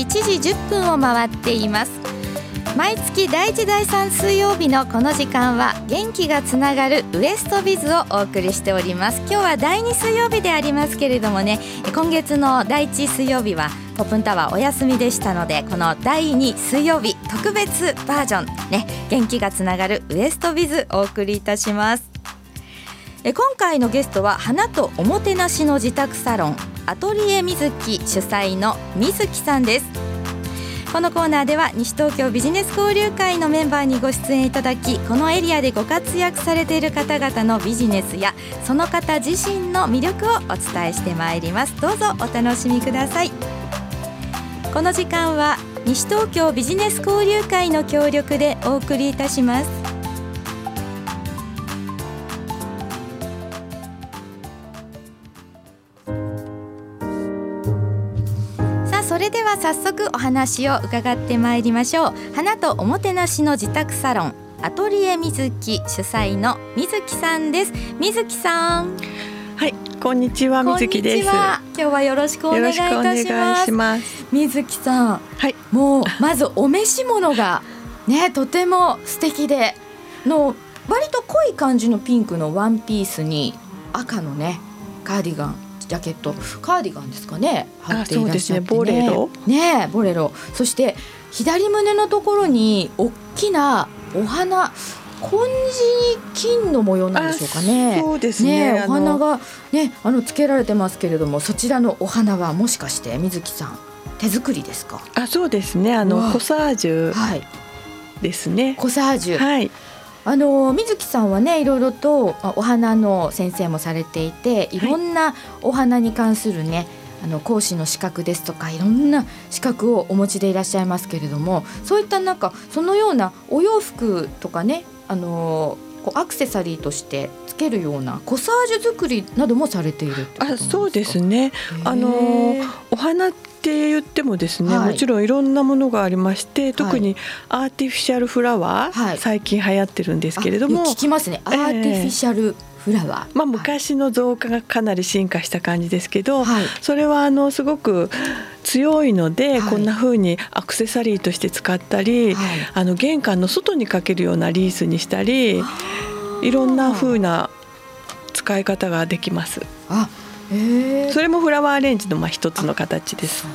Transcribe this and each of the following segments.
1時10分を回っています。毎月第1第3水曜日のこの時間は元気がつながるウエストビズをお送りしております。今日は第2水曜日でありますけれどもね今月の第1水曜日はポップンタワーお休みでしたのでこの第2水曜日特別バージョンね元気がつながるウエストビズお送りいたします。え今回のゲストは花とおもてなしの自宅サロンアトリエみずき主催のみずきさんです。このコーナーでは西東京ビジネス交流会のメンバーにご出演いただきこのエリアでご活躍されている方々のビジネスやその方自身の魅力をお伝えしてまいります。どうぞお楽しみください。この時間は西東京ビジネス交流会の協力でお送りいたします。は早速お話を伺ってまいりましょう。花とおもてなしの自宅サロンアトリエみずき主催のみずきさんです。みずきさん。はい、こんにちは、みずきです。今日はよろしくおよ願いいたします。水木さん。はい、もうまずお召し物がねとても素敵での割と濃い感じのピンクのワンピースに赤のねカーディガンジャケットカーディガンですかね。羽織っていらっしゃって、ね。ボレロ。ねボレロ。そして左胸のところに大きなお花。紺地に金の模様なんでしょうかね。そうですね。ね、お花がねあのつけられてますけれどもそちらのお花はもしかして水木さん手作りですか？あ、そうですね。あのコサージュはい。ですね。コサージュ、はい、あの水木さんはねいろいろとあお花の先生もされていていろんなお花に関するね、あの講師の資格ですとかいろんな資格をお持ちでいらっしゃいますけれどもそういったなんかそのようなお洋服とかねあのこうアクセサリーとしてつけるようなコサージュ作りなどもされているあ、そうですね。あのお花って言ってもですね、はい。もちろんいろんなものがありまして、特にアーティフィシャルフラワー、はい。最近流行ってるんですけれども。あ聞、きますね。アえ。えーティフィシャルフラワー、まあ昔の造花がかなり進化した感じですけど、はい。それはあのすごく強いので、はい。こんな風にアクセサリーとして使ったり、はい。あの玄関の外にかけるようなリースにしたりいろんな風な使い方ができます。あへえそれもフラワーアレンジのまあ一つの形です。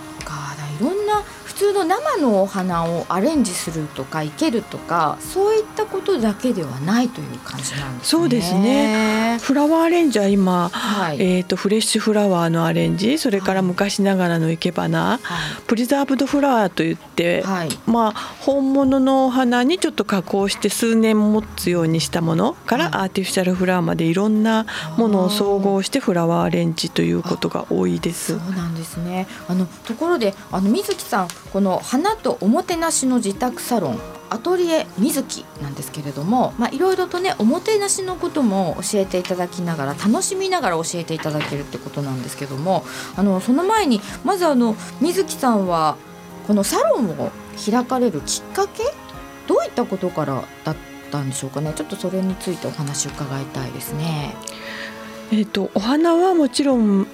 いろんな普通の生のお花をアレンジするとか生けるとかそういったことだけではないという感じなんですね。そうですね。フラワーアレンジは今、はい、えー、とフレッシュフラワーのアレンジそれから昔ながらの生け花、はプリザーブドフラワーといって、い、はい、まあ、本物のお花にちょっと加工して数年持つようにしたものからはい。アーティフィシャルフラワーまでいろんなものを総合してフラワーアレンジということが多いです。そう。なんですね。あのところであの水木さんこの花とおもてなしの自宅サロンアトリエ水木なんですけれども、いろいろとねおもてなしのことも教えていただきながら楽しみながら教えていただけるってことなんですけども、あのその前にまずあの水木さんはこのサロンを開かれるきっかけどういったことからだったんでしょうかね？ちょっとそれについてお話を伺いたいですね。えー、とお花はもちろん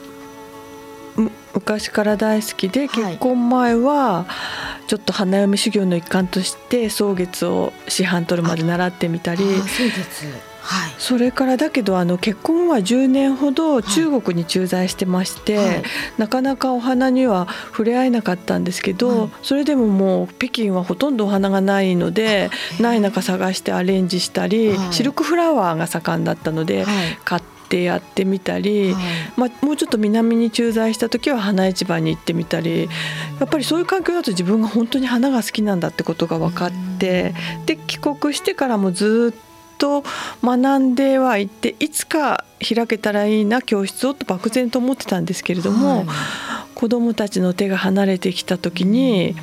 昔から大好きではい。結婚前はちょっと花嫁修行の一環として草月を四半取るまで習ってみたり。はい。それからだけどあの結婚後は10年ほど中国に駐在してまして、はい。なかなかお花には触れ合えなかったんですけど、はい。それでももう北京はほとんどお花がないのでない中探してアレンジしたり、はい。シルクフラワーが盛んだったので、はい。買ってやってみたり、はい。まあ、もうちょっと南に駐在した時は花市場に行ってみたりやっぱりそういう環境だと自分が本当に花が好きなんだってことが分かってで帰国してからもずっと学んではいっていつか開けたらいいな教室をと漠然と思ってたんですけれども、はい。子どもたちの手が離れてきた時に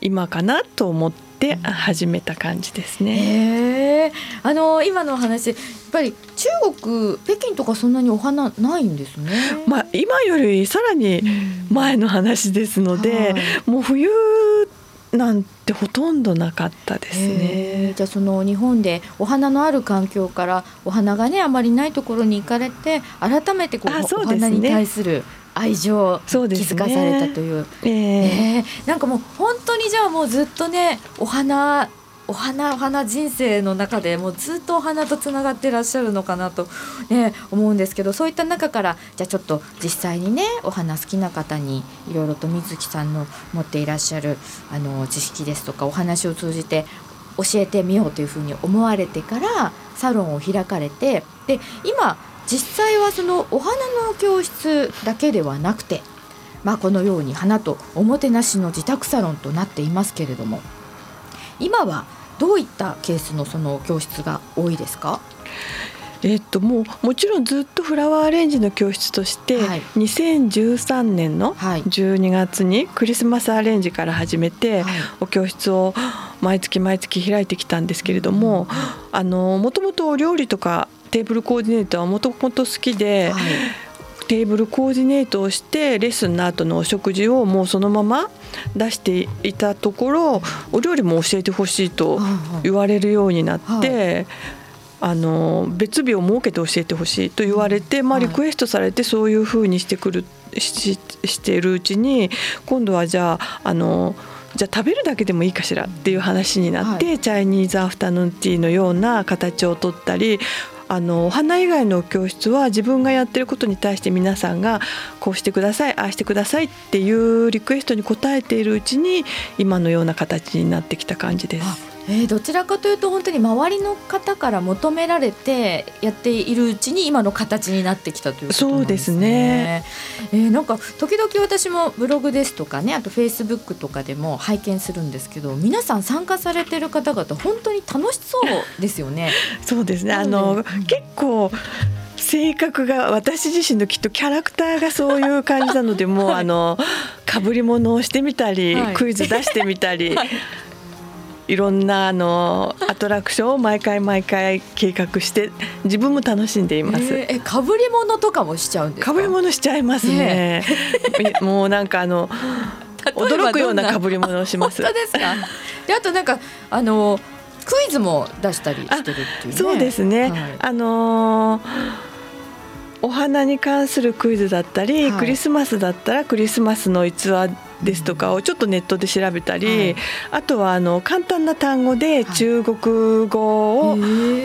今かなと思って始めた感じですね。あの今のお話やっぱり中国北京とかそんなにお花ないんですね。まあ、今よりさらに前の話ですので、はいもう冬なんてほとんどなかったですへね。えじゃあその日本でお花のある環境からお花がねあまりないところに行かれて改めてこう、うね花に対する愛情を気そうですね。づかされたという。ええ。えーなんかもう本当にじゃあもうずっとねお花お花お花人生の中でもうずっとお花とつながってらっしゃるのかなと、ね、思うんですけどそういった中からじゃあちょっと実際にねお花好きな方にいろいろと水木さんの持っていらっしゃるあの知識ですとかお話を通じて教えてみようというふうに思われてからサロンを開かれてで今実際はそのお花の教室だけではなくてまあ、このように花とおもてなしの自宅サロンとなっていますけれども今はどういったケースのその教室が多いですか？えっともうもちろんずっとフラワーアレンジの教室として、はい。2013年のはい。12月にクリスマスアレンジから始めて、はい。お教室を毎月毎月開いてきたんですけれどもあのもともとお料理とかテーブルコーディネートはもともと好きで、はい。テーブルコーディネートをしてレッスンの後のお食事をもうそのまま出していたところお料理も教えてほしいと言われるようになって。あの別日を設けて教えてほしいと言われて、まあ、はいリクエストされてそういうふうにしてくるししているうちに今度はじゃああのじゃあ食べるだけでもいいかしらっていう話になって、はチャイニーズアフタヌーンティーのような形をとったりあのお花以外の教室は自分がやってることに対して皆さんがこうしてくださいああしてくださいっていうリクエストに応えているうちに今のような形になってきた感じです。あえーどちらかというと本当に周りの方から求められてやっているうちに今の形になってきたということなんですね。えーなんか時々私もブログですとかねあとフェイスブックとかでも拝見するんですけど皆さん参加されてる方々本当に楽しそうですよね。そうですね。あなの結構性格が私自身のきっとキャラクターがそういう感じなのでもう、はいあの被り物をしてみたり、はいクイズ出してみたり。はいいろんなあのアトラクションを毎回毎回計画して自分も楽しんでいます。えーえかぶり物とかもしちゃうんですか？被り物しちゃいますね。もうなんかあの驚くようなどん被り物をします。本当ですか？であとなんかあのクイズも出したりしてるっていうね。そうですね。はいあのーお花に関するクイズだったり、はい。クリスマスだったらクリスマスの逸話ですとかをちょっとネットで調べたり、はい。あとはあの簡単な単語で中国語を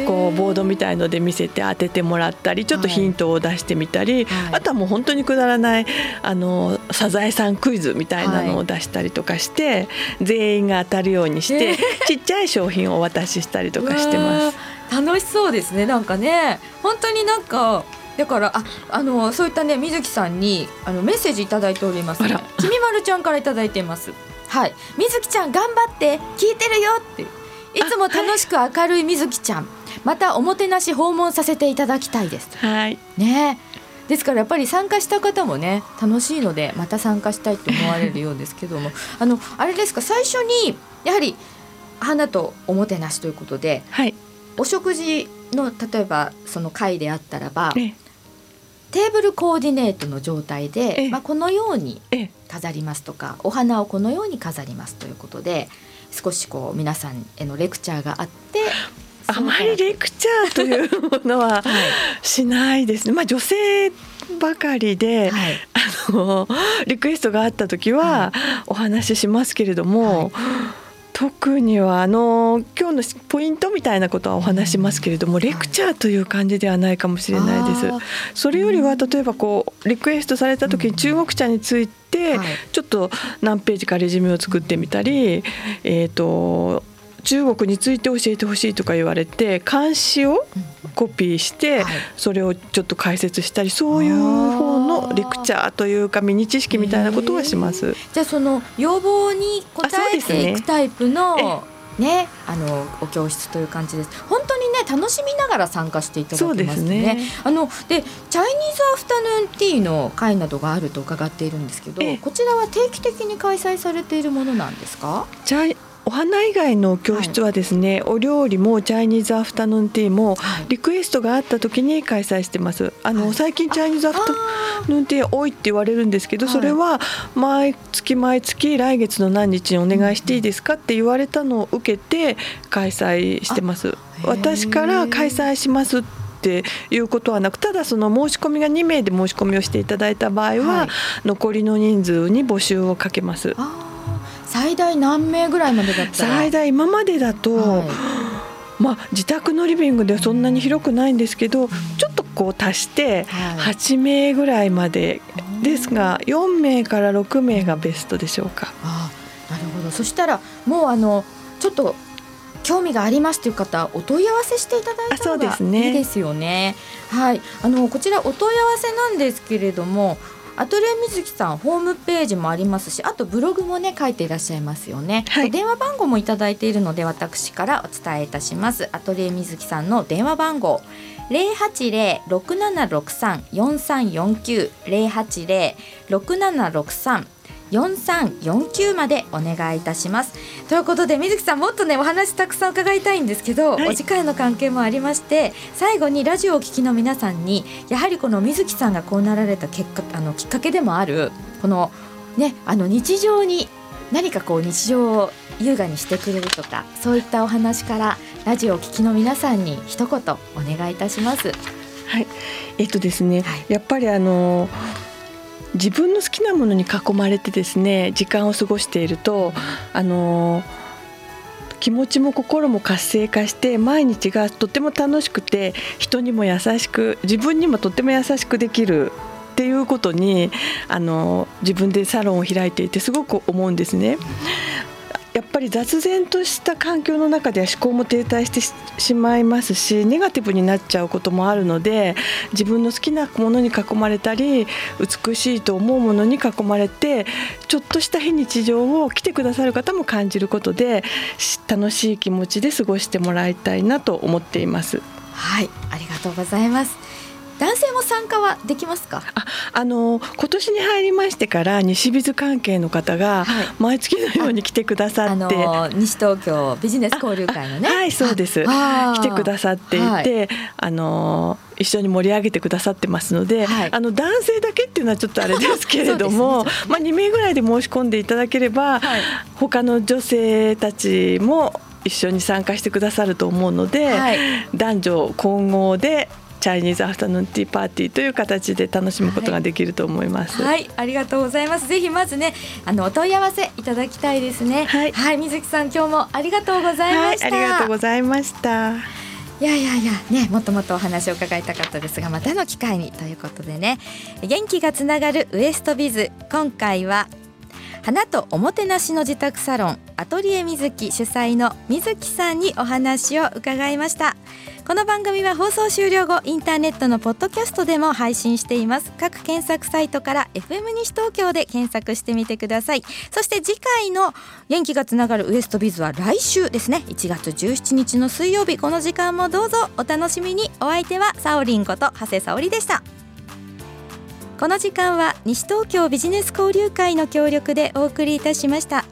こうボードみたいので見せて当ててもらったりちょっとヒントを出してみたり、はい。あとはもう本当にくだらないあのサザエさんクイズみたいなのを出したりとかして、全員が当たるようにして、えー。ちっちゃい商品をお渡ししたりとかしてます。す。楽しそうですね。なんかね、本当になんか。だからああのそういったね水木さんにあのメッセージいただいております、あら。きみまるちゃんからいただいています。はい。水木ちゃん頑張って聞いてるよって。いつも楽しく明るい水木ちゃん、またおもてなし訪問させていただきたいです。はい。ね。ですからやっぱり参加した方もね楽しいのでまた参加したいと思われるようですけども。あのあれですか最初にやはり花とおもてなしということではい。お食事の例えばその会であったらばえテーブルコーディネートの状態えで、えまあ、このようにええ。飾りますとかお花をこのように飾りますということで少しこう皆さんへのレクチャーがあってあまりレクチャーというものは はい。しないですね。まあ女性ばかりで、はい。あのリクエストがあった時はお話ししますけれども、特にはあの今日のポイントみたいなことはお話しますけれども、レクチャーという感じではないかもしれないです。それよりは例えばこうリクエストされた時に中国茶についてはい。ちょっと何ページかレジュメを作ってみたり、えー、と中国について教えてほしいとか言われて漢詩をコピーしてはい。それをちょっと解説したりそういう方のレクチャーというかミニ知識みたいなことはします。じゃあその要望に応えていくタイプのね。あのお教室という感じです。本当にね楽しみながら参加していただけますね。ねあのでチャイニーズアフタヌーンティーの会などがあると伺っているんですけどええ。こちらは定期的に開催されているものなんですか？お花以外の教室はですね、お料理もチャイニーズアフタヌーンティーもはい。リクエストがあった時に開催してます。あの、はい。最近チャイニーズアフタあヌー。ンティー多いって言われるんですけど、はい。それは毎月毎月来月の何日にお願いしていいですかって言われたのを受けて開催してます。私から開催しますっていうことはなくただその申し込みが2名で申し込みをしていただいた場合は、はい、残りの人数に募集をかけます。最大何名ぐらいまでだった最大今までだと、はい、まあ、自宅のリビングでそんなに広くないんですけどちょっとこう足して8名ぐらいまでですが4名から6名がベストでしょうか。あなるほど。そしたらもうあのちょっと興味がありますという方お問い合わせしていただいた方がいいですよね。はい、あのこちらお問い合わせなんですけれどもアトリエみずきさんホームページもありますしあとブログもね書いていらっしゃいますよね、はい、電話番号もいただいているので私からお伝えいたします。アトリエみずきさんの電話番号零八零六七六三四三四九。零八零六七六三4349までお願いいたします。ということで水木さんもっとねお話たくさん伺いたいんですけど、はい、お時間の関係もありまして最後にラジオを聴きの皆さんにやはりこの水木さんがこうなられた結果あのきっかけでもあるこのねあの日常に何かこう日常を優雅にしてくれるとかそういったお話からラジオを聴きの皆さんに一言お願いいたします。はい、えっとですね、はい、やっぱりあの自分の好きなものに囲まれてですね時間を過ごしているとあの気持ちも心も活性化して毎日がとても楽しくて人にも優しく自分にもとても優しくできるっていうことにあの自分でサロンを開いていてすごく思うんですね。やっぱり雑然とした環境の中では思考も停滞してしまいますしネガティブになっちゃうこともあるので自分の好きなものに囲まれたり美しいと思うものに囲まれてちょっとした非日常を来てくださる方も感じることで楽しい気持ちで過ごしてもらいたいなと思っています。はいありがとうございます男性も参加はできますか？ああの今年に入りましてから西ビズ関係の方が毎月のように来てくださって、はい、西東京ビジネス交流会のね。はいそうです。来てくださっていて、はい、あの一緒に盛り上げてくださってますので、はい、あの男性だけっていうのはちょっとあれですけれども、ね、まあ2名ぐらいで申し込んでいただければ、はい、他の女性たちも一緒に参加してくださると思うので、はい、男女混合でチャイニーズアフタヌーンティーパーティーという形で楽しむことができると思います。はい、はい、ありがとうございます。ぜひまずね、あのお問い合わせいただきたいですね。はい、はい、水木さん今日もありがとうございました。はい、ありがとうございました。いやいやいやねもっともっとお話を伺いたかったですがまたの機会にということでね元気がつながるウエストビズ今回は花とおもてなしの自宅サロンアトリエみずき主催の水木さんにお話を伺いました。この番組は放送終了後インターネットのポッドキャストでも配信しています。各検索サイトから FM 西東京で検索してみてください。そして次回の元気がつながるウエストビズは来週ですね。1月17日の水曜日。この時間もどうぞお楽しみに。お相手はサオリンこと長谷沙織でした。この時間は西東京ビジネス交流会の協力でお送りいたしました。